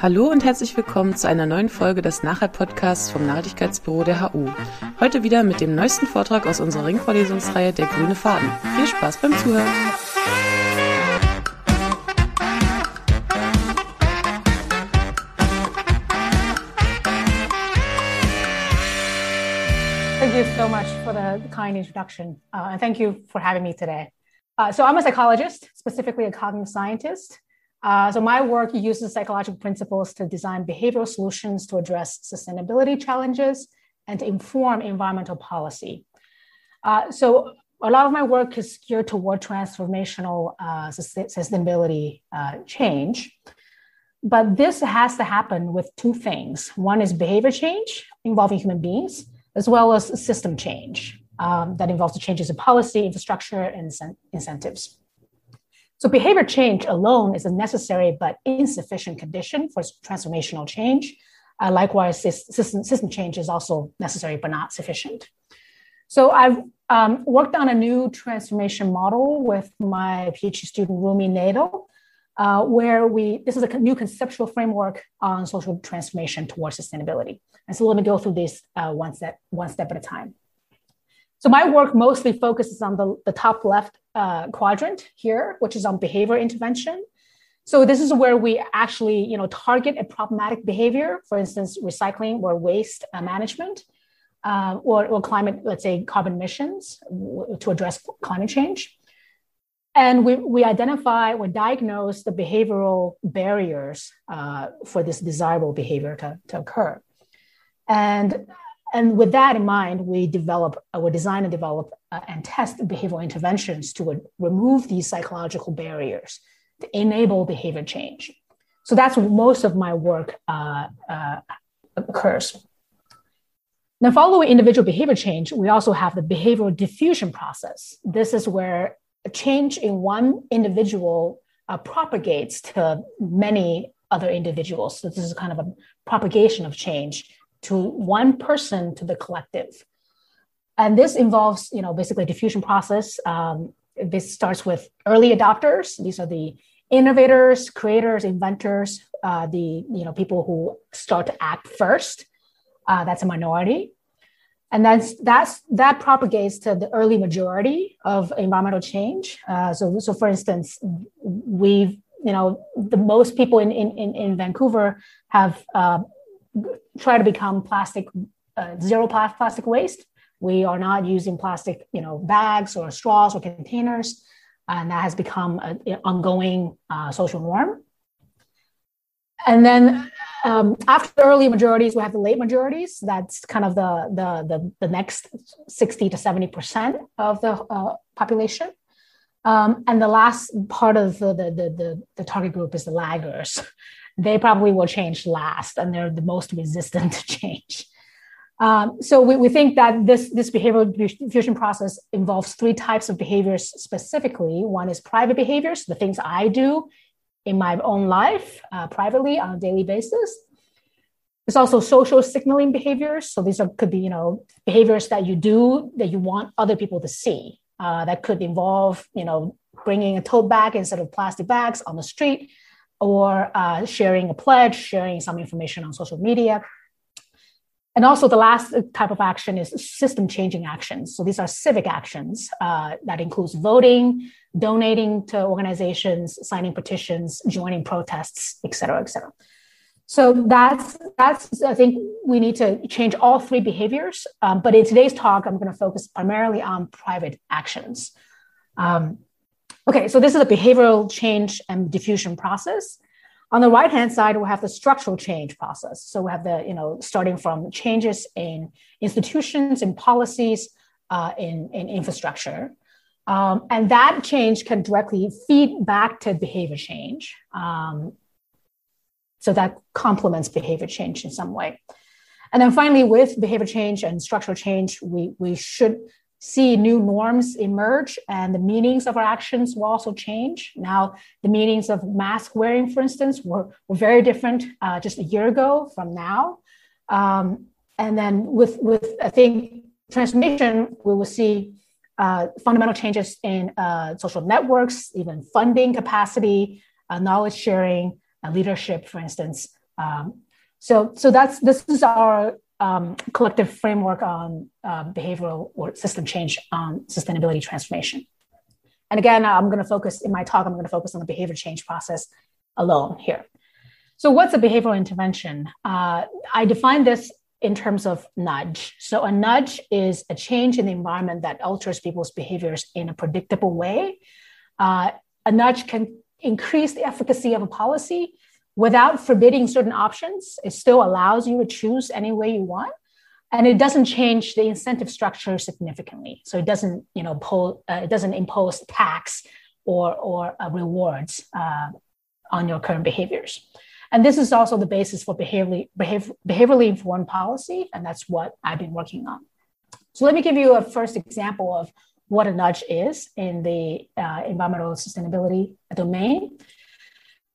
Hallo und herzlich willkommen zu einer neuen Folge des Nachhalt-Podcasts vom Nachhaltigkeitsbüro der HU. Heute wieder mit dem neuesten Vortrag aus unserer Ringvorlesungsreihe Der grüne Faden. Viel Spaß beim Zuhören! Thank you so much for the kind introduction, uh, and thank you for having me today. Uh, so I'm a psychologist, specifically a cognitive scientist. Uh, so my work uses psychological principles to design behavioral solutions to address sustainability challenges and to inform environmental policy. Uh, so a lot of my work is geared toward transformational uh, sustainability uh, change. But this has to happen with two things. One is behavior change involving human beings, as well as system change um, that involves the changes in policy, infrastructure, and incentives. So behavior change alone is a necessary but insufficient condition for transformational change. Uh, likewise, system, system change is also necessary but not sufficient. So I've um, worked on a new transformation model with my PhD student Rumi Naidoo, uh, where we this is a new conceptual framework on social transformation towards sustainability. And so let me go through this uh, one step one step at a time. So my work mostly focuses on the, the top left uh, quadrant here, which is on behavior intervention. So this is where we actually, you know, target a problematic behavior, for instance, recycling or waste uh, management, uh, or, or climate, let's say, carbon emissions to address climate change. And we, we identify or diagnose the behavioral barriers uh, for this desirable behavior to, to occur. And and with that in mind, we develop, uh, we design and develop uh, and test behavioral interventions to uh, remove these psychological barriers to enable behavior change. So that's most of my work uh, uh, occurs. Now, following individual behavior change, we also have the behavioral diffusion process. This is where a change in one individual uh, propagates to many other individuals. So this is kind of a propagation of change to one person to the collective. And this involves, you know, basically diffusion process. Um, this starts with early adopters. These are the innovators, creators, inventors, uh, the you know people who start to act first. Uh, that's a minority, and that's that's that propagates to the early majority of environmental change. Uh, so, so for instance, we've you know the most people in in in, Vancouver have uh, try to become plastic uh, zero plastic waste. We are not using plastic, you know, bags or straws or containers, and that has become an ongoing uh, social norm. And then um, after the early majorities, we have the late majorities. That's kind of the the the, the next sixty to seventy percent of the uh, population. Um, and the last part of the, the, the, the, target group is the laggers they probably will change last and they're the most resistant to change. Um, so we, we think that this, this behavioral diffusion process involves three types of behaviors specifically. One is private behaviors, the things I do in my own life uh, privately on a daily basis. There's also social signaling behaviors. So these are, could be, you know, behaviors that you do that you want other people to see. Uh, that could involve, you know, bringing a tote bag instead of plastic bags on the street or uh, sharing a pledge, sharing some information on social media. And also, the last type of action is system changing actions. So, these are civic actions uh, that includes voting, donating to organizations, signing petitions, joining protests, et cetera, et cetera. So that's that's I think we need to change all three behaviors. Um, but in today's talk, I'm going to focus primarily on private actions. Um, Okay, so this is a behavioral change and diffusion process. On the right hand side, we have the structural change process. So we have the, you know, starting from changes in institutions and policies uh, in, in infrastructure. Um, and that change can directly feed back to behavior change. Um, so that complements behavior change in some way. And then finally, with behavior change and structural change, we, we should see new norms emerge and the meanings of our actions will also change. Now, the meanings of mask wearing, for instance, were, were very different uh, just a year ago from now. Um, and then with, with, I think, transformation, we will see uh, fundamental changes in uh, social networks, even funding capacity, uh, knowledge sharing, leadership, for instance, Um, so, so that's this is our um, collective framework on uh, behavioral or system change on sustainability transformation. And again, I'm going to focus in my talk. I'm going to focus on the behavior change process alone here. So, what's a behavioral intervention? Uh, I define this in terms of nudge. So, a nudge is a change in the environment that alters people's behaviors in a predictable way. Uh, a nudge can increase the efficacy of a policy without forbidding certain options. It still allows you to choose any way you want. And it doesn't change the incentive structure significantly. So it doesn't, you know, pull, uh, it doesn't impose tax or, or uh, rewards uh, on your current behaviors. And this is also the basis for behaviorally, behavior, behaviorally informed policy. And that's what I've been working on. So let me give you a first example of what a nudge is in the uh, environmental sustainability domain.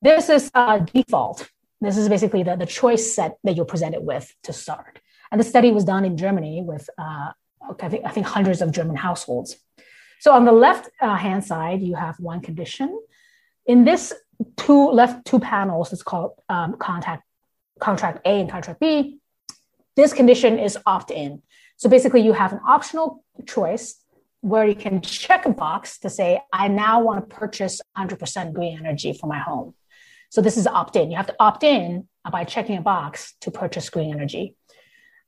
This is a default. This is basically the, the choice set that you're presented with to start. And the study was done in Germany with, uh, I, think, I think, hundreds of German households. So on the left uh, hand side, you have one condition. In this two left two panels, it's called um, contact, contract A and contract B. This condition is opt-in. So basically, you have an optional choice where you can check a box to say, I now want to purchase 100% green energy for my home. So this is opt in. You have to opt in by checking a box to purchase green energy.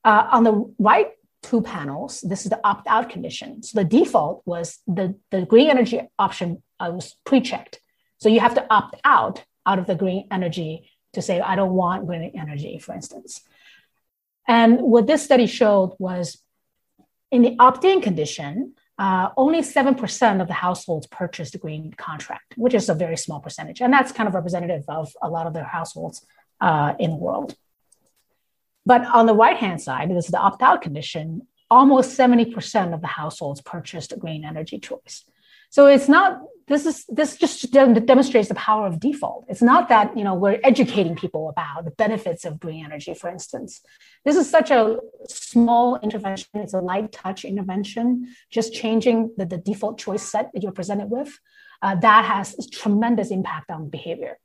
Uh, on the right two panels, this is the opt out condition. So the default was the, the green energy option uh, was pre checked. So you have to opt out out of the green energy to say, I don't want green energy, for instance. And what this study showed was in the opt in condition, uh, only 7% of the households purchased a green contract, which is a very small percentage. And that's kind of representative of a lot of the households uh, in the world. But on the right hand side, this is the opt out condition, almost 70% of the households purchased a green energy choice. So it's not this is this just demonstrates the power of default. It's not that you know we're educating people about the benefits of green energy, for instance. This is such a small intervention. It's a light touch intervention, just changing the, the default choice set that you're presented with. Uh, that has tremendous impact on behavior,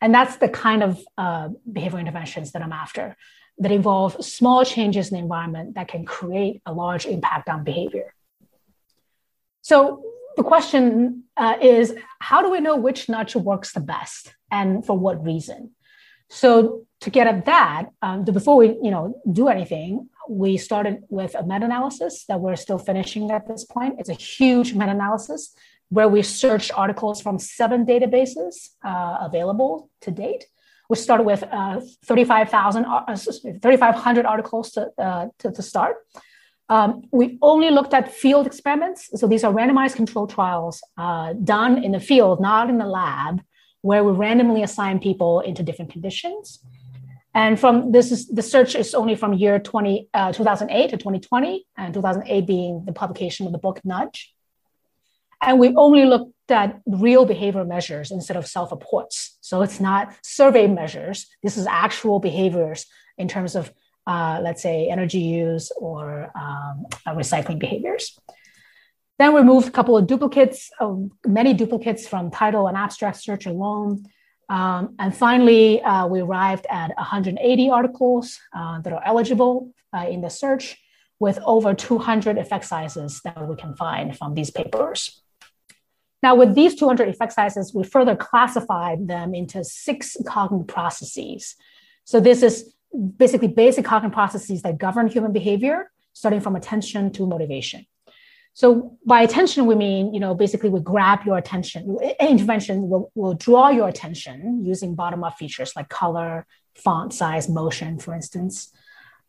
and that's the kind of uh, behavioral interventions that I'm after that involve small changes in the environment that can create a large impact on behavior. So the question uh, is how do we know which nudge works the best and for what reason? So to get at that, um, before we you know do anything, we started with a meta-analysis that we're still finishing at this point. It's a huge meta-analysis where we searched articles from seven databases uh, available to date. We started with uh, 35,000, uh, 3,500 articles to, uh, to, to start. Um, we only looked at field experiments. So these are randomized control trials uh, done in the field, not in the lab, where we randomly assign people into different conditions. And from this is the search is only from year 20, uh, 2008 to 2020, and 2008 being the publication of the book Nudge. And we only looked at real behavior measures instead of self reports. So it's not survey measures. This is actual behaviors in terms of uh, let's say, energy use or um, uh, recycling behaviors. Then we moved a couple of duplicates, of many duplicates from title and abstract search alone. Um, and finally, uh, we arrived at 180 articles uh, that are eligible uh, in the search with over 200 effect sizes that we can find from these papers. Now, with these 200 effect sizes, we further classified them into six cognitive processes. So this is basically basic cognitive processes that govern human behavior, starting from attention to motivation. So by attention, we mean, you know, basically we grab your attention. Intervention will, will draw your attention using bottom-up features like color, font size, motion, for instance.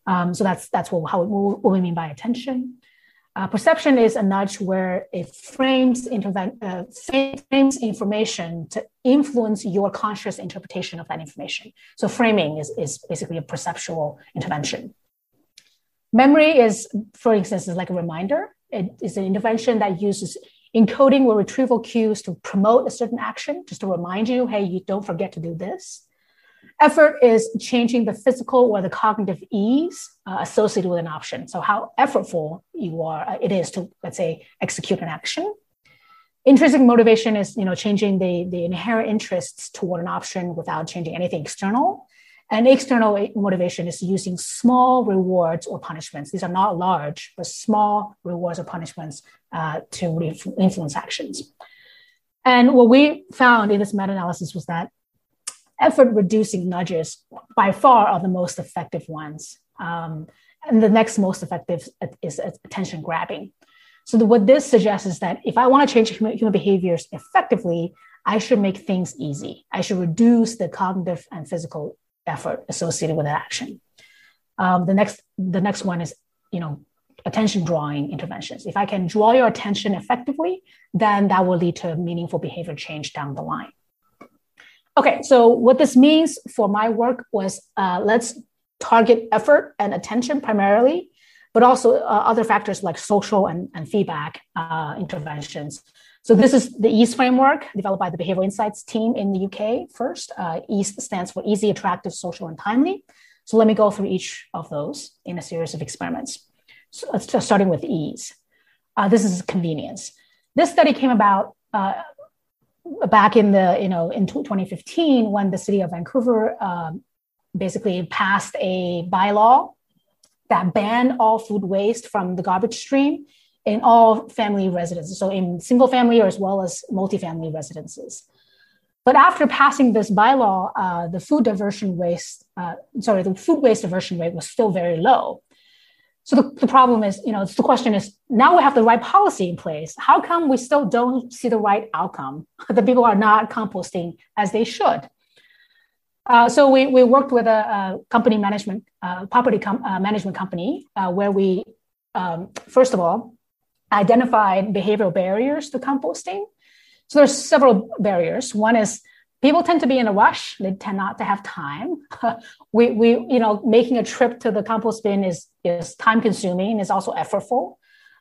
Um, so that's that's what, how, what we mean by attention. Uh, perception is a nudge where it frames, interven- uh, frames information to influence your conscious interpretation of that information. So framing is, is basically a perceptual intervention. Memory is, for instance, is like a reminder. It is an intervention that uses encoding or retrieval cues to promote a certain action, just to remind you, hey, you don't forget to do this. Effort is changing the physical or the cognitive ease uh, associated with an option. So how effortful you are, uh, it is to let's say execute an action. Intrinsic motivation is you know changing the the inherent interests toward an option without changing anything external. And external motivation is using small rewards or punishments. These are not large, but small rewards or punishments uh, to influence actions. And what we found in this meta analysis was that effort reducing nudges by far are the most effective ones. Um, and the next most effective is attention grabbing. So the, what this suggests is that if I want to change human behaviors effectively, I should make things easy. I should reduce the cognitive and physical effort associated with that action. Um, the next, the next one is, you know, attention drawing interventions. If I can draw your attention effectively, then that will lead to meaningful behavior change down the line. Okay, so what this means for my work was uh, let's target effort and attention primarily, but also uh, other factors like social and, and feedback uh, interventions. So this is the EAST framework developed by the Behavioral Insights team in the UK first. Uh, EAST stands for Easy, Attractive, Social, and Timely. So let me go through each of those in a series of experiments. So starting with EASE. Uh, this is convenience. This study came about uh, back in the you know in 2015 when the city of Vancouver um, basically passed a bylaw that banned all food waste from the garbage stream in all family residences, so in single family or as well as multifamily residences. But after passing this bylaw, uh, the food diversion waste, uh, sorry, the food waste diversion rate was still very low. So the, the problem is, you know, the question is now we have the right policy in place. How come we still don't see the right outcome? the people are not composting as they should. Uh, so we, we worked with a, a company management, uh, property com- uh, management company, uh, where we, um, first of all, identified behavioral barriers to composting. So there's several barriers. One is people tend to be in a rush. They tend not to have time. we, we, you know, making a trip to the compost bin is, is time consuming, it's also effortful.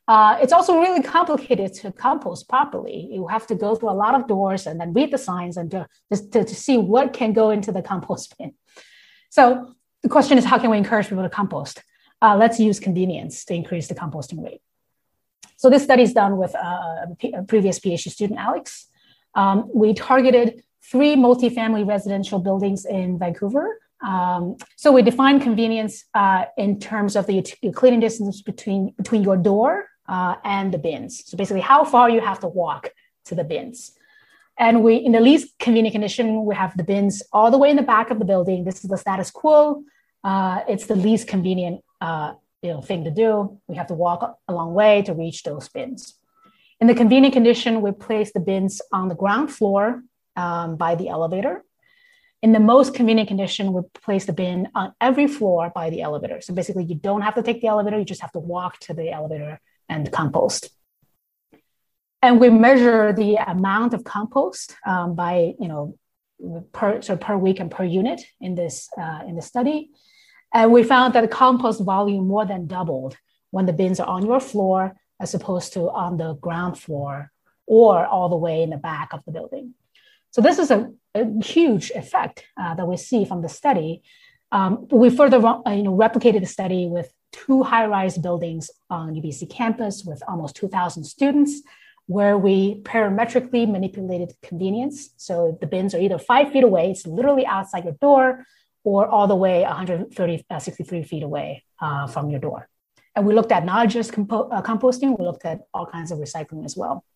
Uh, it's also really complicated to compost properly. You have to go through a lot of doors and then read the signs and to, to, to see what can go into the compost bin. So the question is, how can we encourage people to compost? Uh, let's use convenience to increase the composting rate. So this study is done with uh, a previous PhD student, Alex. Um, we targeted three multifamily residential buildings in Vancouver. Um, so we define convenience uh, in terms of the cleaning distance between between your door uh, and the bins. So basically, how far you have to walk to the bins. And we, in the least convenient condition, we have the bins all the way in the back of the building. This is the status quo. Uh, it's the least convenient uh, you know, thing to do. We have to walk a long way to reach those bins. In the convenient condition, we place the bins on the ground floor um, by the elevator. In the most convenient condition, we place the bin on every floor by the elevator. So basically, you don't have to take the elevator, you just have to walk to the elevator and compost. And we measure the amount of compost um, by, you know, per, so per week and per unit in this, uh, in the study. And we found that the compost volume more than doubled when the bins are on your floor as opposed to on the ground floor or all the way in the back of the building. So this is a, a huge effect uh, that we see from the study. Um, we further uh, you know, replicated the study with two high-rise buildings on UBC campus with almost 2,000 students, where we parametrically manipulated convenience. So the bins are either five feet away, it's literally outside your door, or all the way 130, uh, 63 feet away uh, from your door. And we looked at not just compo- uh, composting, we looked at all kinds of recycling as well.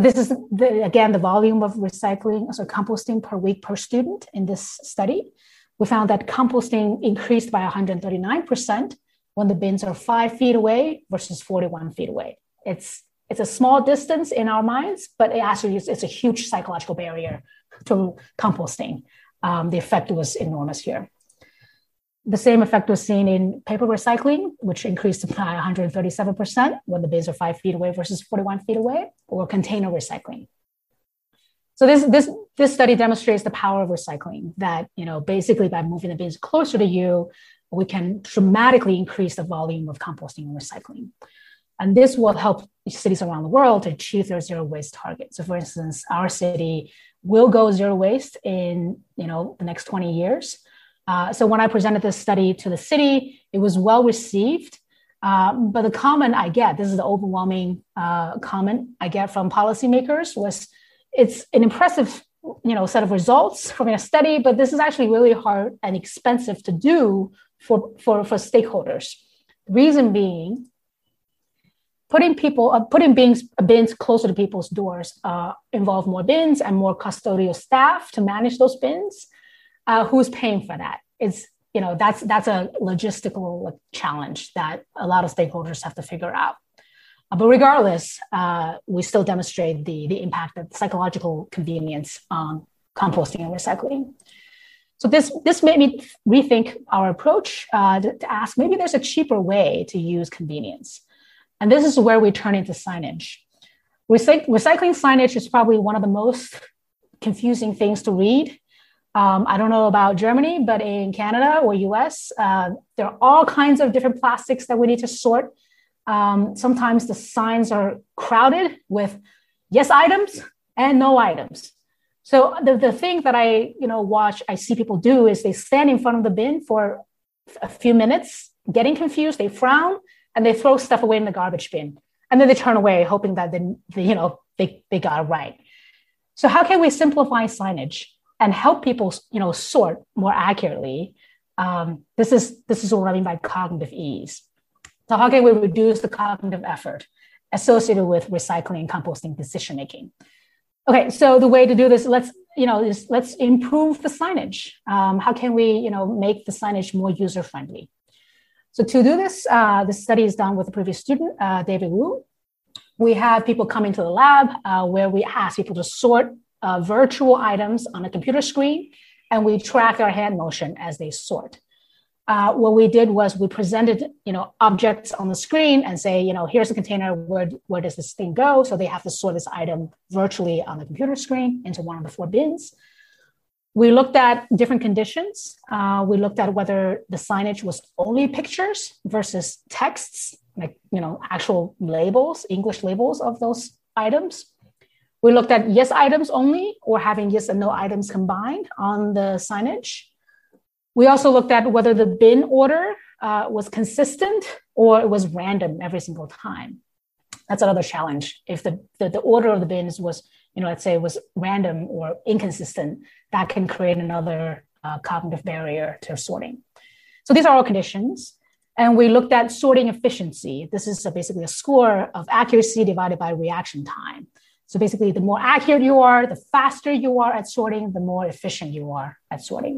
This is, the, again, the volume of recycling, so composting per week per student in this study. We found that composting increased by 139% when the bins are five feet away versus 41 feet away. It's, it's a small distance in our minds, but it actually is, it's a huge psychological barrier to composting um, the effect was enormous here. The same effect was seen in paper recycling, which increased by 137% when the bins are five feet away versus 41 feet away, or container recycling. So this, this, this study demonstrates the power of recycling that, you know, basically by moving the bins closer to you, we can dramatically increase the volume of composting and recycling. And this will help cities around the world to achieve their zero waste target. So for instance, our city will go zero waste in you know the next 20 years. Uh, so when I presented this study to the city, it was well received. Um, but the comment I get, this is the overwhelming uh, comment I get from policymakers, was it's an impressive you know set of results from a study, but this is actually really hard and expensive to do for for, for stakeholders. Reason being, putting people uh, putting bins bins closer to people's doors uh, involve more bins and more custodial staff to manage those bins. Uh, who's paying for that? It's you know that's that's a logistical challenge that a lot of stakeholders have to figure out. Uh, but regardless, uh, we still demonstrate the, the impact of psychological convenience on composting and recycling. So this, this made me rethink our approach uh, to, to, ask maybe there's a cheaper way to use convenience. And this is where we turn into signage. Recyc- recycling signage is probably one of the most confusing things to read. Um, I don't know about Germany, but in Canada or US, uh, there are all kinds of different plastics that we need to sort um, sometimes the signs are crowded with yes items and no items. So the, the thing that I you know watch, I see people do is they stand in front of the bin for a few minutes, getting confused, they frown, and they throw stuff away in the garbage bin, and then they turn away, hoping that then you know they they got it right. So how can we simplify signage and help people you know sort more accurately? Um, this is this is what I mean by cognitive ease. So how can we reduce the cognitive effort associated with recycling and composting decision making? Okay, so the way to do this, let's you know, is let's improve the signage. Um, how can we you know make the signage more user friendly? So to do this, uh, the study is done with a previous student, uh, David Wu. We have people come into the lab uh, where we ask people to sort uh, virtual items on a computer screen, and we track our hand motion as they sort uh, what we did was we presented, you know, objects on the screen and say, you know, here's a container. Where where does this thing go? So they have to sort this item virtually on the computer screen into one of the four bins. We looked at different conditions. Uh, we looked at whether the signage was only pictures versus texts, like you know, actual labels, English labels of those items. We looked at yes items only or having yes and no items combined on the signage. We also looked at whether the bin order uh, was consistent or it was random every single time. That's another challenge. If the, the, the order of the bins was, you know, let's say was random or inconsistent, that can create another uh, cognitive barrier to sorting. So these are all conditions. And we looked at sorting efficiency. This is a, basically a score of accuracy divided by reaction time. So basically, the more accurate you are, the faster you are at sorting, the more efficient you are at sorting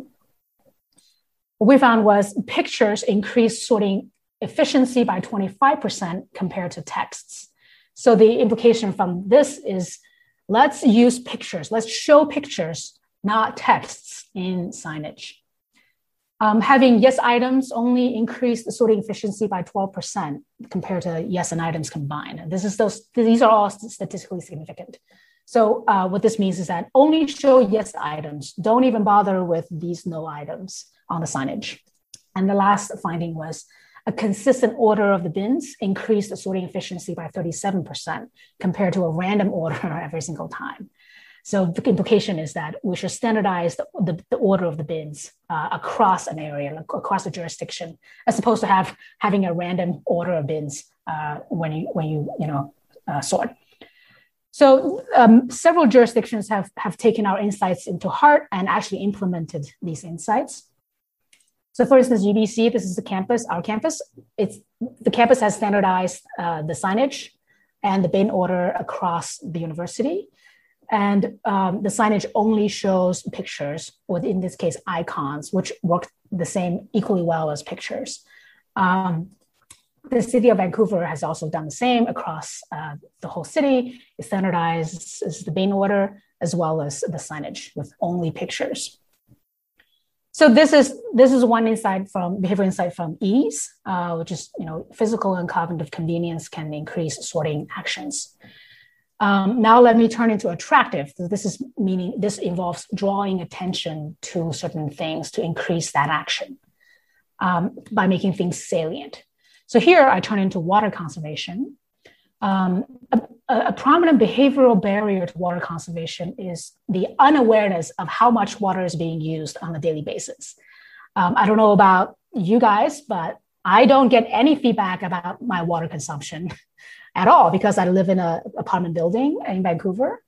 what we found was pictures increased sorting efficiency by 25% compared to texts. So the implication from this is let's use pictures, let's show pictures, not texts in signage. Um, having yes items only increased the sorting efficiency by 12% compared to yes and items combined. This is those, these are all statistically significant. So uh, what this means is that only show yes items. Don't even bother with these no items on the signage. And the last finding was a consistent order of the bins increased the sorting efficiency by 37% compared to a random order every single time. So the implication is that we should standardize the, the, the order of the bins uh, across an area, like across a jurisdiction, as opposed to have having a random order of bins uh, when you when you you know uh, sort. So um, several jurisdictions have have taken our insights into heart and actually implemented these insights. So for instance, UBC, this is the campus, our campus. It's the campus has standardized uh, the signage and the bin order across the university. And um, the signage only shows pictures, or in this case, icons, which work the same equally well as pictures. Um, the city of Vancouver has also done the same across uh, the whole city. It standardizes the bin order as well as the signage with only pictures. So this is this is one insight from behavior insight from ease, uh, which is you know physical and cognitive convenience can increase sorting actions. Um, now let me turn into attractive. This is meaning this involves drawing attention to certain things to increase that action um, by making things salient. So here I turn into water conservation. Um, a, a, prominent behavioral barrier to water conservation is the unawareness of how much water is being used on a daily basis. Um, I don't know about you guys, but I don't get any feedback about my water consumption at all because I live in an apartment building in Vancouver.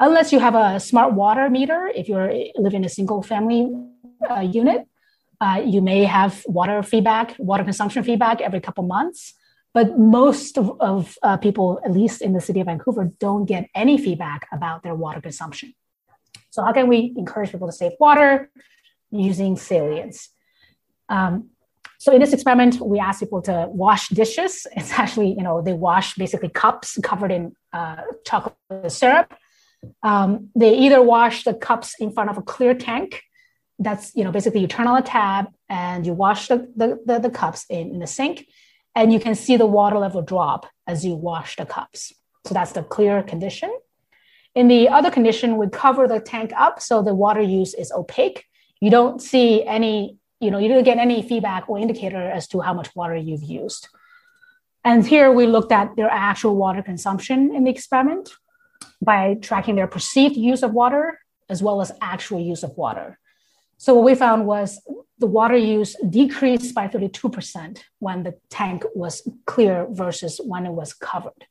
unless you have a smart water meter, if you're living in a single family uh, unit, uh, you may have water feedback, water consumption feedback every couple months. But most of, of uh, people, at least in the city of Vancouver, don't get any feedback about their water consumption. So how can we encourage people to save water using salience? Um, so in this experiment, we asked people to wash dishes. It's actually, you know, they wash basically cups covered in uh, chocolate syrup. Um, they either wash the cups in front of a clear tank. That's, you know, basically you turn on a tab and you wash the, the, the, the cups in, in the sink and you can see the water level drop as you wash the cups. So that's the clear condition. In the other condition, we cover the tank up so the water use is opaque. You don't see any, you know, you don't get any feedback or indicator as to how much water you've used. And here we looked at their actual water consumption in the experiment by tracking their perceived use of water as well as actual use of water. So what we found was the water use decreased by 32% when the tank was clear versus when it was covered.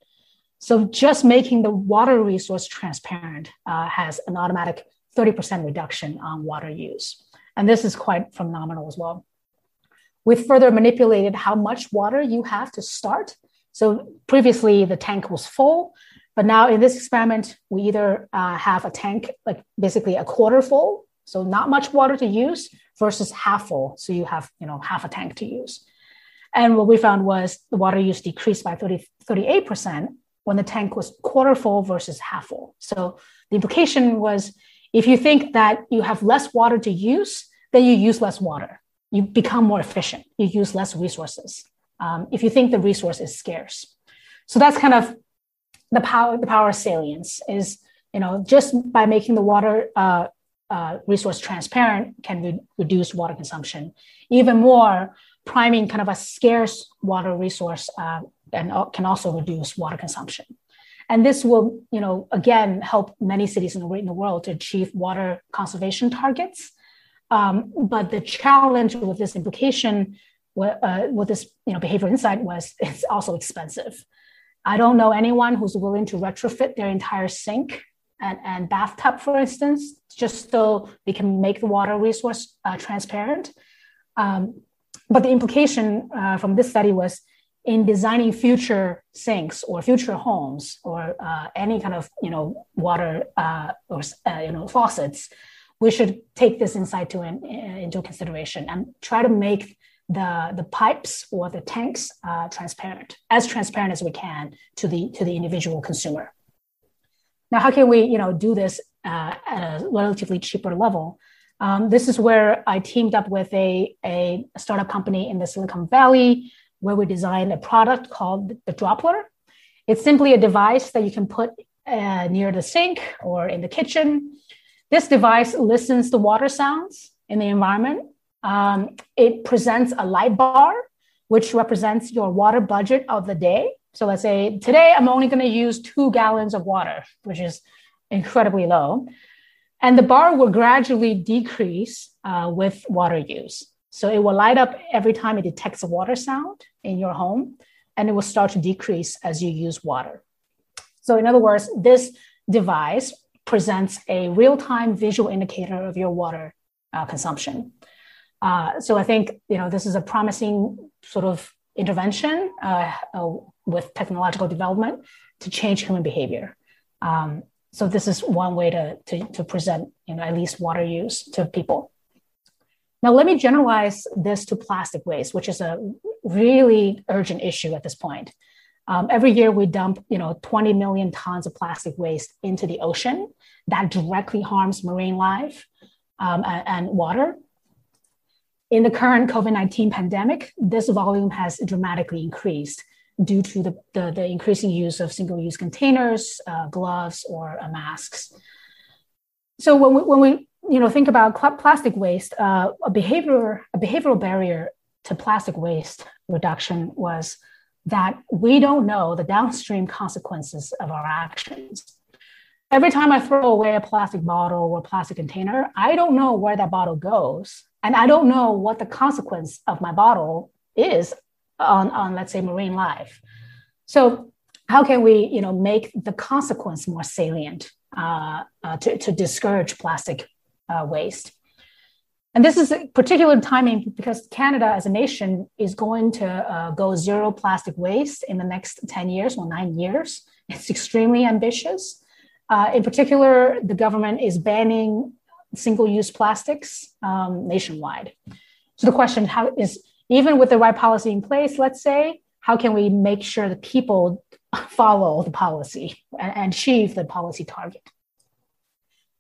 So just making the water resource transparent uh, has an automatic 30% reduction on water use. And this is quite phenomenal as well. We further manipulated how much water you have to start. So previously the tank was full, but now in this experiment, we either uh, have a tank like basically a quarter full, so not much water to use, versus half full, so you have you know half a tank to use. And what we found was the water use decreased by 30, 38% when the tank was quarter full versus half full. So the implication was if you think that you have less water to use, then you use less water. You become more efficient. You use less resources. Um, if you think the resource is scarce. So that's kind of the power, the power of salience is, you know, just by making the water uh, uh, resource transparent can re- reduce water consumption. Even more, priming kind of a scarce water resource uh, and can also reduce water consumption. And this will, you know, again, help many cities in the, world to achieve water conservation targets. Um, but the challenge with this implication, uh, with this, you know, behavioral insight was it's also expensive. I don't know anyone who's willing to retrofit their entire sink and, and bathtub, for instance, just so they can make the water resource uh, transparent. Um, but the implication uh, from this study was in designing future sinks or future homes or uh, any kind of you know water uh, or uh, you know faucets, we should take this insight to in, into consideration and try to make the, the pipes or the tanks uh, transparent, as transparent as we can to the to the individual consumer. Now, how can we you know do this uh, at a relatively cheaper level? Um, this is where I teamed up with a, a startup company in the Silicon Valley where we designed a product called the Droppler. It's simply a device that you can put uh, near the sink or in the kitchen. This device listens to water sounds in the environment. Um, it presents a light bar, which represents your water budget of the day. So let's say today I'm only going to use two gallons of water, which is incredibly low. And the bar will gradually decrease uh, with water use. So it will light up every time it detects a water sound in your home, and it will start to decrease as you use water. So, in other words, this device presents a real time visual indicator of your water uh, consumption. Uh, so, I think you know this is a promising sort of intervention uh, uh with technological development to change human behavior. Um, so this is one way to, to, to present, you know, at least water use to people. Now, let me generalize this to plastic waste, which is a really urgent issue at this point. Um, every year, we dump, you know, 20 million tons of plastic waste into the ocean. That directly harms marine life um, and, and water. In the current COVID 19 pandemic, this volume has dramatically increased due to the, the, the increasing use of single use containers, uh, gloves, or uh, masks. So when we, when we you know think about cl- plastic waste, uh, a behavior a behavioral barrier to plastic waste reduction was that we don't know the downstream consequences of our actions. Every time I throw away a plastic bottle or plastic container, I don't know where that bottle goes. And I don't know what the consequence of my bottle is on, on let's say, marine life. So how can we, you know, make the consequence more salient uh, uh, to, to discourage plastic uh, waste? And this is a particular timing because Canada as a nation is going to uh, go zero plastic waste in the next 10 years or nine years. It's extremely ambitious. Uh, in particular, the government is banning single use plastics um, nationwide. So the question how is even with the right policy in place, let's say, how can we make sure that people follow the policy and achieve the policy target?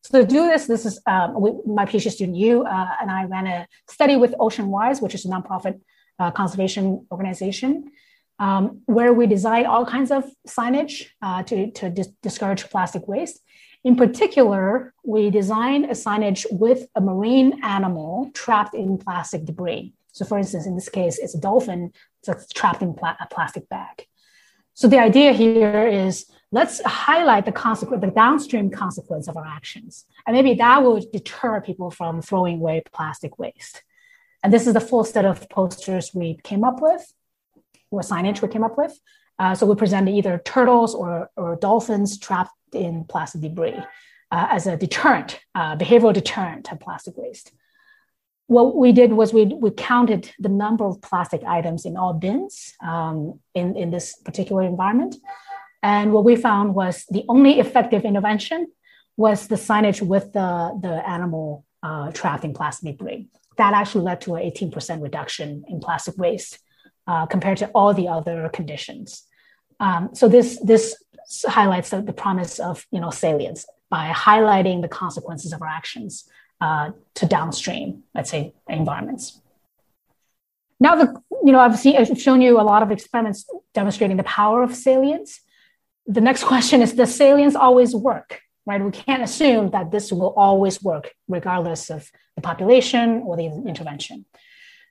So to do this, this is um, we, my PhD student, you uh, and I ran a study with OceanWise, which is a nonprofit uh, conservation organization, um, where we design all kinds of signage uh, to, to dis- discourage plastic waste. In particular, we designed a signage with a marine animal trapped in plastic debris. So, for instance, in this case, it's a dolphin that's trapped in pla- a plastic bag. So the idea here is let's highlight the consequence, the downstream consequence of our actions. And maybe that will deter people from throwing away plastic waste. And this is the full set of posters we came up with, or signage we came up with. Uh, so we presented either turtles or, or dolphins trapped in plastic debris uh, as a deterrent, uh, behavioral deterrent to plastic waste. What we did was we, we counted the number of plastic items in all bins um, in, in this particular environment. And what we found was the only effective intervention was the signage with the, the animal uh, trapped in plastic debris. That actually led to an 18% reduction in plastic waste uh, compared to all the other conditions. Um, so this, this highlights the, the, promise of you know, salience by highlighting the consequences of our actions uh, to downstream, let's say, environments. Now, the, you know, I've, seen, I've shown you a lot of experiments demonstrating the power of salience the next question is does salience always work? Right? We can't assume that this will always work regardless of the population or the intervention.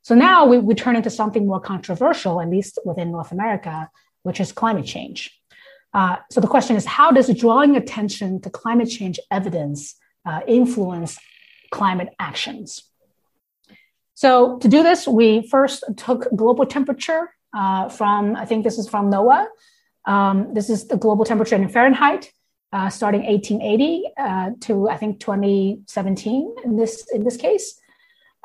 So now we, we turn into something more controversial at least within north america which is climate change. Uh, so the question is how does drawing attention to climate change evidence uh, influence climate actions? So to do this we first took global temperature uh, from i think this is from noaa um, this is the global temperature in Fahrenheit, uh, starting 1880 uh, to I think 2017 in this in this case,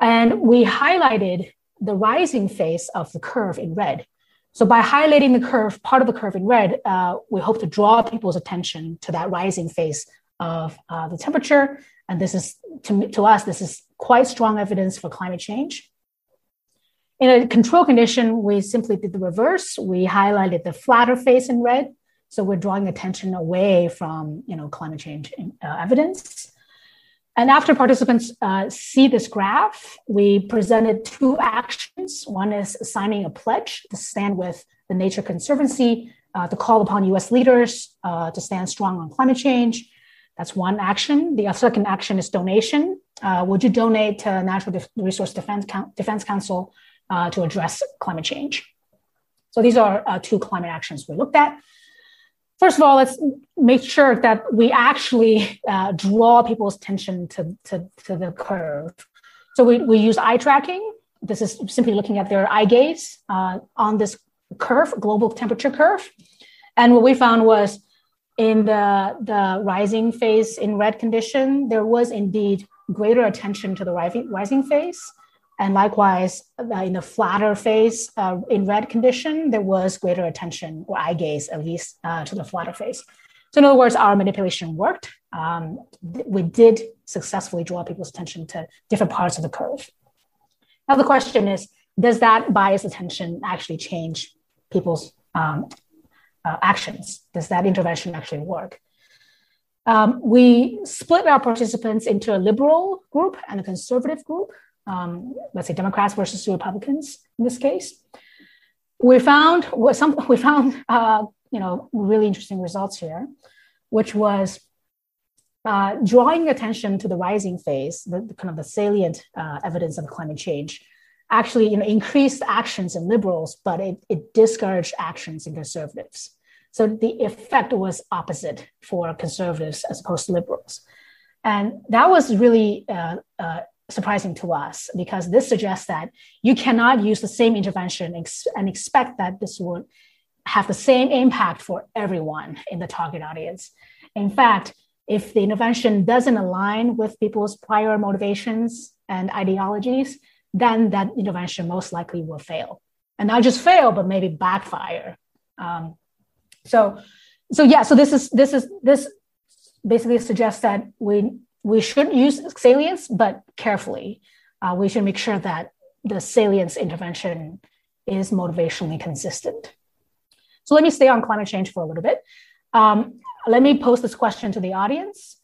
and we highlighted the rising phase of the curve in red. So by highlighting the curve, part of the curve in red, uh, we hope to draw people's attention to that rising phase of uh, the temperature. And this is to, to us, this is quite strong evidence for climate change. In a control condition, we simply did the reverse. We highlighted the flatter face in red. So we're drawing attention away from you know, climate change uh, evidence. And after participants uh, see this graph, we presented two actions. One is signing a pledge to stand with the Nature Conservancy uh, to call upon US leaders uh, to stand strong on climate change. That's one action. The second action is donation. Uh, would you donate to Natural Resource Defense, Defense Council uh, to address climate change. So these are uh, two climate actions we looked at. First of all, let's make sure that we actually uh, draw people's attention to, to, to, the curve. So we, we use eye tracking. This is simply looking at their eye gaze uh, on this curve, global temperature curve. And what we found was in the, the rising phase in red condition, there was indeed greater attention to the rising, rising phase. And likewise, uh, in the flatter face uh, in red condition, there was greater attention or eye gaze, at least uh, to the flatter face. So in other words, our manipulation worked. Um, we did successfully draw people's attention to different parts of the curve. Now the question is, does that bias attention actually change people's um, uh, actions? Does that intervention actually work? Um, we split our participants into a liberal group and a conservative group um, let's say Democrats versus Republicans in this case. We found some we found uh, you know really interesting results here, which was uh, drawing attention to the rising phase, the, the kind of the salient uh, evidence of climate change, actually you know increased actions in liberals, but it, it discouraged actions in conservatives. So the effect was opposite for conservatives as opposed to liberals. And that was really uh, uh, surprising to us because this suggests that you cannot use the same intervention ex- and expect that this would have the same impact for everyone in the target audience. In fact, if the intervention doesn't align with people's prior motivations and ideologies, then that intervention most likely will fail. And not just fail, but maybe backfire. Um, so, so yeah, so this is this is this basically suggests that we we should use salience, but carefully. Uh, we should make sure that the salience intervention is motivationally consistent. So let me stay on climate change for a little bit. Um, let me pose this question to the audience.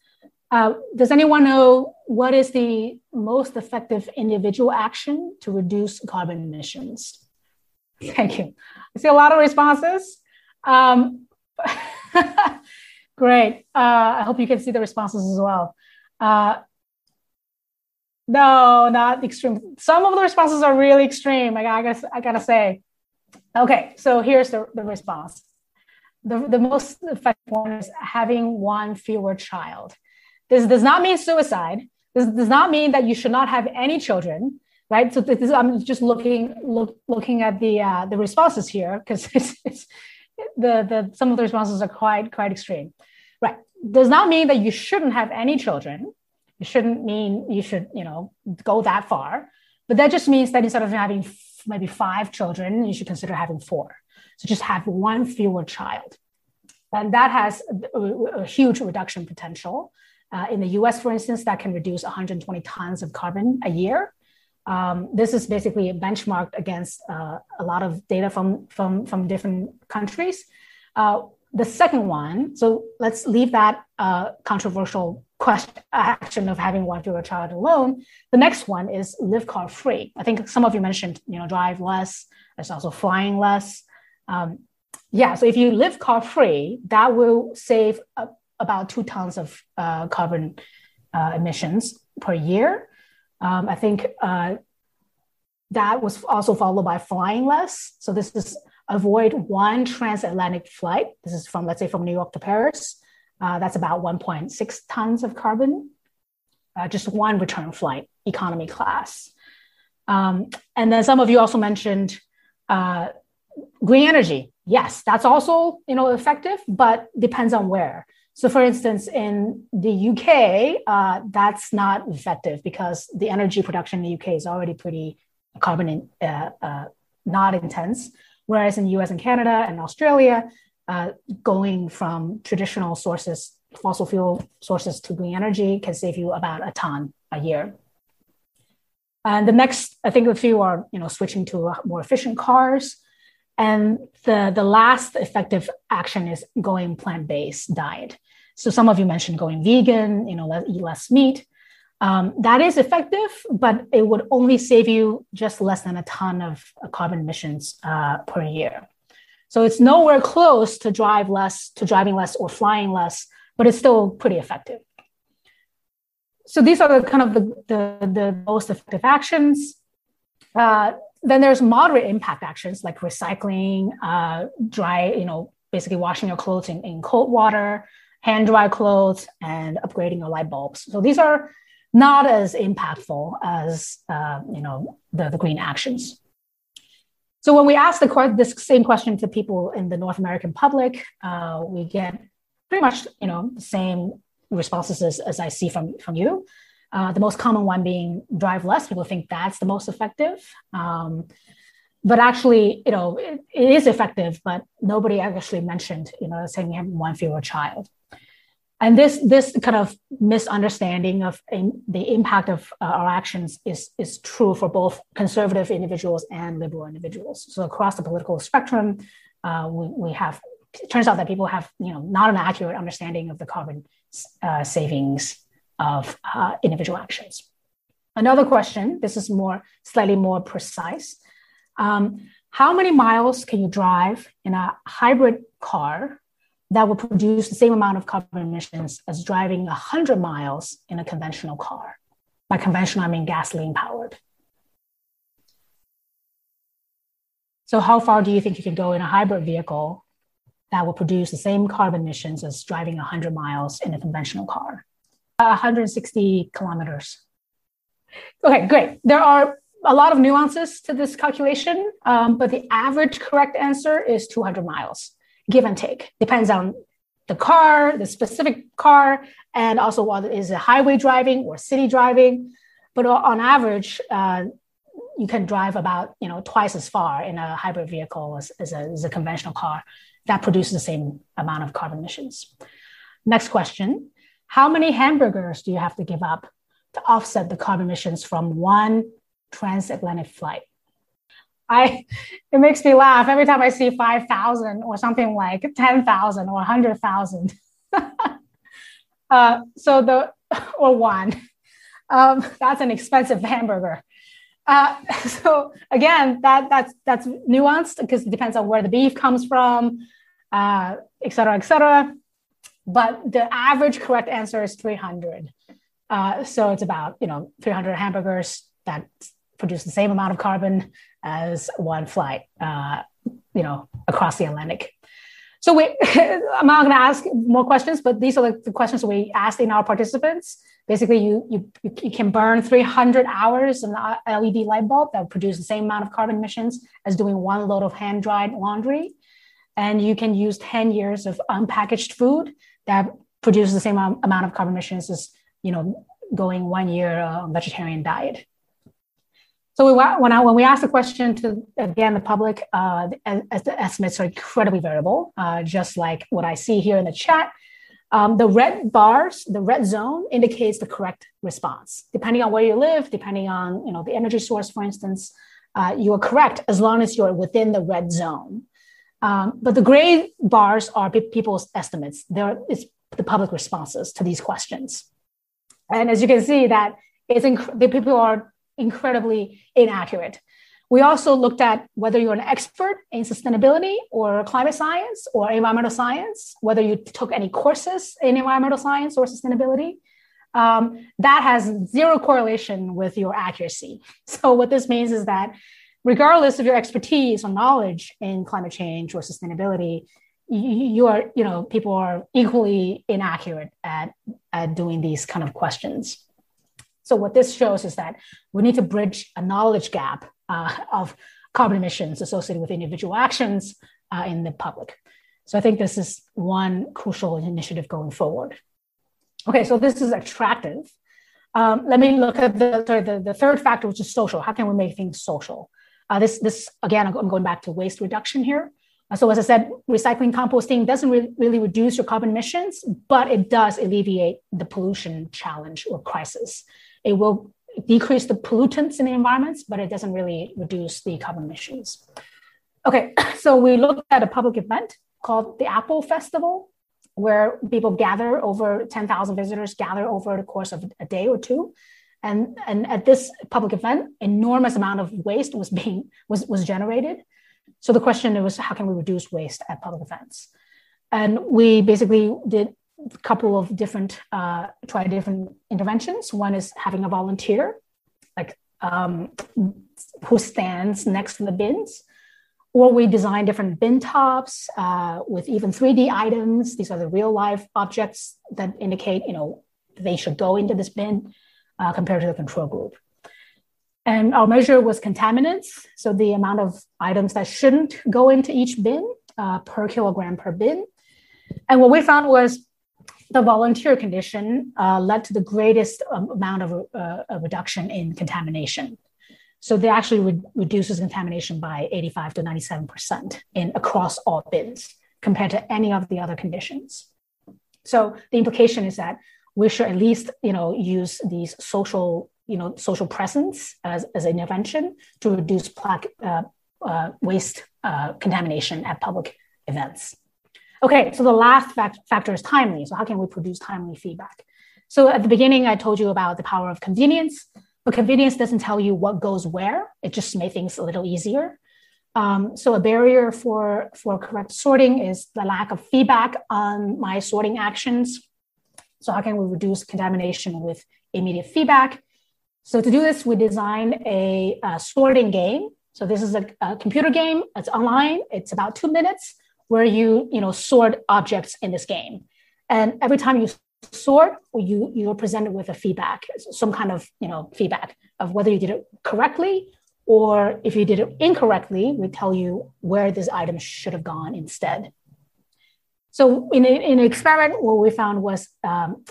Uh, does anyone know what is the most effective individual action to reduce carbon emissions? Thank you. I see a lot of responses. Um, great. Uh, I hope you can see the responses as well. Uh, no, not extreme. Some of the responses are really extreme. I, guess, I gotta say. Okay, so here's the, the response. The, the most effective one is having one fewer child. This does not mean suicide. This does not mean that you should not have any children, right? So this, I'm just looking look, looking at the uh, the responses here because it's, it's, the the some of the responses are quite quite extreme? Does not mean that you shouldn't have any children. It shouldn't mean you should you know go that far, but that just means that instead of having maybe five children, you should consider having four. So just have one fewer child. And that has a, a huge reduction potential. Uh, in the US, for instance, that can reduce 120 tons of carbon a year. Um, this is basically benchmarked against uh, a lot of data from, from, from different countries. Uh, the second one, so let's leave that uh, controversial question action of having one fewer child alone. The next one is live car free. I think some of you mentioned, you know, drive less. There's also flying less. Um, yeah, so if you live car free, that will save about two tons of uh, carbon uh, emissions per year. Um, I think uh, that was also followed by flying less. So this is avoid one transatlantic flight. This is from, let's say, from New York to Paris. Uh, that's about 1.6 tons of carbon. Uh, just one return flight, economy class. Um, and then some of you also mentioned uh, green energy. Yes, that's also you know effective, but depends on where. So, for instance, in the UK, uh, that's not effective because the energy production in the UK is already pretty carbon in, uh, uh, not intense. Whereas in US and Canada and Australia, uh, going from traditional sources, fossil fuel sources to green energy can save you about a ton a year. And the next, I think a few are, you know, switching to more efficient cars. And the, the last effective action is going plant-based diet. So some of you mentioned going vegan, you know, eat less meat. Um, that is effective, but it would only save you just less than a ton of carbon emissions uh, per year. So it's nowhere close to drive less, to driving less or flying less, but it's still pretty effective. So these are the kind of the, the, the most effective actions. Uh, then there's moderate impact actions like recycling, uh, dry, you know, basically washing your clothes in, in cold water, hand dry clothes, and upgrading your light bulbs. So these are not as impactful as uh, you know the, the green actions. So when we ask the this same question to people in the North American public, uh, we get pretty much you know the same responses as, as I see from from you. Uh, the most common one being drive less. People think that's the most effective. Um, but actually, you know, it, it is effective, but nobody actually mentioned, you know, saying one fewer child and this this kind of misunderstanding of in, the impact of uh, our actions is is true for both conservative individuals and liberal individuals. So across the political spectrum, uh, we, we have it turns out that people have you know not an accurate understanding of the carbon uh, savings of uh, individual actions. Another question. This is more slightly more precise. Um, how many miles can you drive in a hybrid car that will produce the same amount of carbon emissions as driving 100 miles in a conventional car. By conventional, I mean gasoline powered. So, how far do you think you can go in a hybrid vehicle that will produce the same carbon emissions as driving 100 miles in a conventional car? Uh, 160 kilometers. Okay, great. There are a lot of nuances to this calculation, um, but the average correct answer is 200 miles, give and take. Depends on the car, the specific car, and also whether is it highway driving or city driving. But on average, uh, you can drive about you know twice as far in a hybrid vehicle as, as, a, as a conventional car that produces the same amount of carbon emissions. Next question: How many hamburgers do you have to give up to offset the carbon emissions from one transatlantic flight? I it makes me laugh every time I see five thousand or something like ten thousand or hundred thousand. uh, so the or one, um, that's an expensive hamburger. Uh, so again, that that's that's nuanced because it depends on where the beef comes from, uh, et cetera, et cetera. But the average correct answer is 300. Uh, so it's about you know 300 hamburgers that produce the same amount of carbon as one flight, uh, you know, across the Atlantic. So we, I'm not going to ask more questions, but these are the questions we asked in our participants. Basically, you, you, you can burn 300 hours in an LED light bulb that produce the same amount of carbon emissions as doing one load of hand dried laundry. And you can use 10 years of unpackaged food that produces the same amount of carbon emissions as, you know, going one year uh, vegetarian diet. So we, when, I, when we ask the question to, again, the public, uh, as the estimates are incredibly variable, uh, just like what I see here in the chat. Um, the red bars, the red zone indicates the correct response. Depending on where you live, depending on you know the energy source, for instance, uh, you are correct as long as you're within the red zone. Um, but the gray bars are people's estimates. There is the public responses to these questions. And as you can see, that it's inc- the people are incredibly inaccurate. We also looked at whether you're an expert in sustainability or climate science or environmental science, whether you took any courses in environmental science or sustainability. Um, that has zero correlation with your accuracy. So, what this means is that regardless of your expertise or knowledge in climate change or sustainability, you, are, you know, people are equally inaccurate at, at doing these kind of questions. So what this shows is that we need to bridge a knowledge gap uh, of carbon emissions associated with individual actions uh, in the public. So I think this is one crucial initiative going forward. Okay, so this is attractive. Um, let me look at the, sorry, the, the third factor, which is social. How can we make things social? Uh, this, this again, I'm going back to waste reduction here. Uh, so as I said, recycling composting doesn't re- really reduce your carbon emissions, but it does alleviate the pollution challenge or crisis it will decrease the pollutants in the environments, but it doesn't really reduce the carbon emissions. Okay, so we looked at a public event called the Apple Festival, where people gather over 10,000 visitors gather over the course of a day or two. And, and at this public event, enormous amount of waste was being was, was generated. So the question was, how can we reduce waste at public events? And we basically did couple of different uh, try different interventions. One is having a volunteer, like um, who stands next to the bins, or we design different bin tops uh, with even 3D items. These are the real life objects that indicate, you know, they should go into this bin uh, compared to the control group. And our measure was contaminants, so the amount of items that shouldn't go into each bin uh, per kilogram per bin. And what we found was the volunteer condition uh, led to the greatest um, amount of uh, a reduction in contamination. So they actually re- reduces contamination by 85 to 97% in across all bins compared to any of the other conditions. So the implication is that we should at least, you know, use these social, you know, social presence as, as an intervention to reduce plaque, uh, uh waste uh, contamination at public events. Okay, so the last fact, factor is timely. So how can we produce timely feedback? So at the beginning, I told you about the power of convenience, but convenience doesn't tell you what goes where. It just makes things a little easier. Um, so a barrier for, for correct sorting is the lack of feedback on my sorting actions. So how can we reduce contamination with immediate feedback? So to do this, we designed a, a sorting game. So this is a, a computer game. It's online. It's about two minutes where you you know sort objects in this game and every time you sort, you you are presented with a feedback, some kind of you know feedback of whether you did it correctly or if you did it incorrectly, we tell you where this item should have gone instead. So in, a, in an experiment, what we found was um,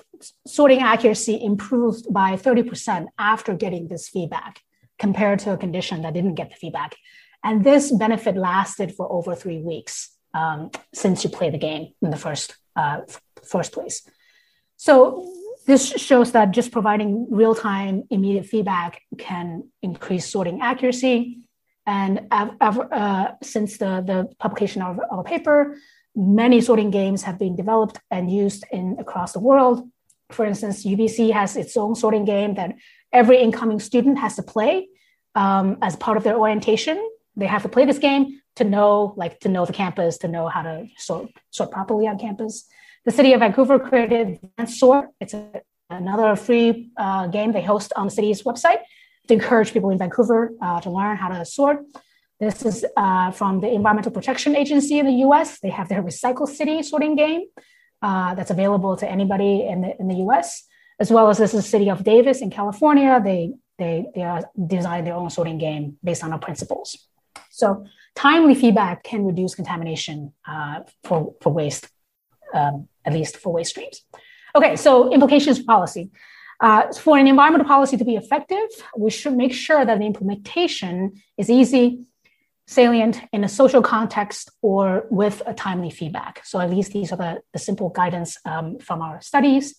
sorting accuracy improved by 30% after getting this feedback compared to a condition that didn't get the feedback. And this benefit lasted for over three weeks um, since you play the game in the first, uh, first place. So this shows that just providing real-time immediate feedback can increase sorting accuracy. And uh, since the, the publication of, a paper, many sorting games have been developed and used in across the world. For instance, UBC has its own sorting game that every incoming student has to play um, as part of their orientation. They have to play this game to know, like, to know the campus, to know how to sort sort properly on campus. The city of Vancouver created Sort. It's a, another free uh, game they host on the city's website to encourage people in Vancouver uh, to learn how to sort. This is uh, from the Environmental Protection Agency in the US. They have their Recycle City sorting game uh, that's available to anybody in the, in the US, as well as this is the city of Davis in California. They, they, they are designed their own sorting game based on our principles. So timely feedback can reduce contamination uh, for, for waste um, at least for waste streams. Okay, so implications for policy. Uh, for an environmental policy to be effective, we should make sure that the implementation is easy, salient in a social context, or with a timely feedback. So at least these are the, the simple guidance um, from our studies.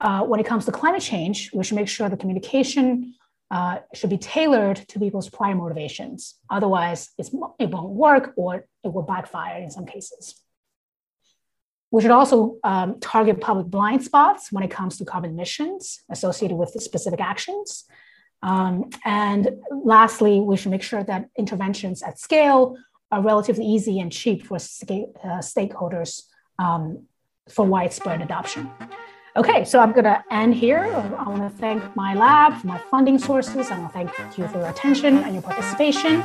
Uh, when it comes to climate change, we should make sure the communication uh, should be tailored to people's prior motivations. Otherwise, it won't work or it will backfire in some cases. We should also um, target public blind spots when it comes to carbon emissions associated with the specific actions. Um, and lastly, we should make sure that interventions at scale are relatively easy and cheap for uh, stakeholders um, for widespread adoption. Okay, so I'm going to end here. I want to thank my lab my funding sources. I want to thank you for your attention and your participation.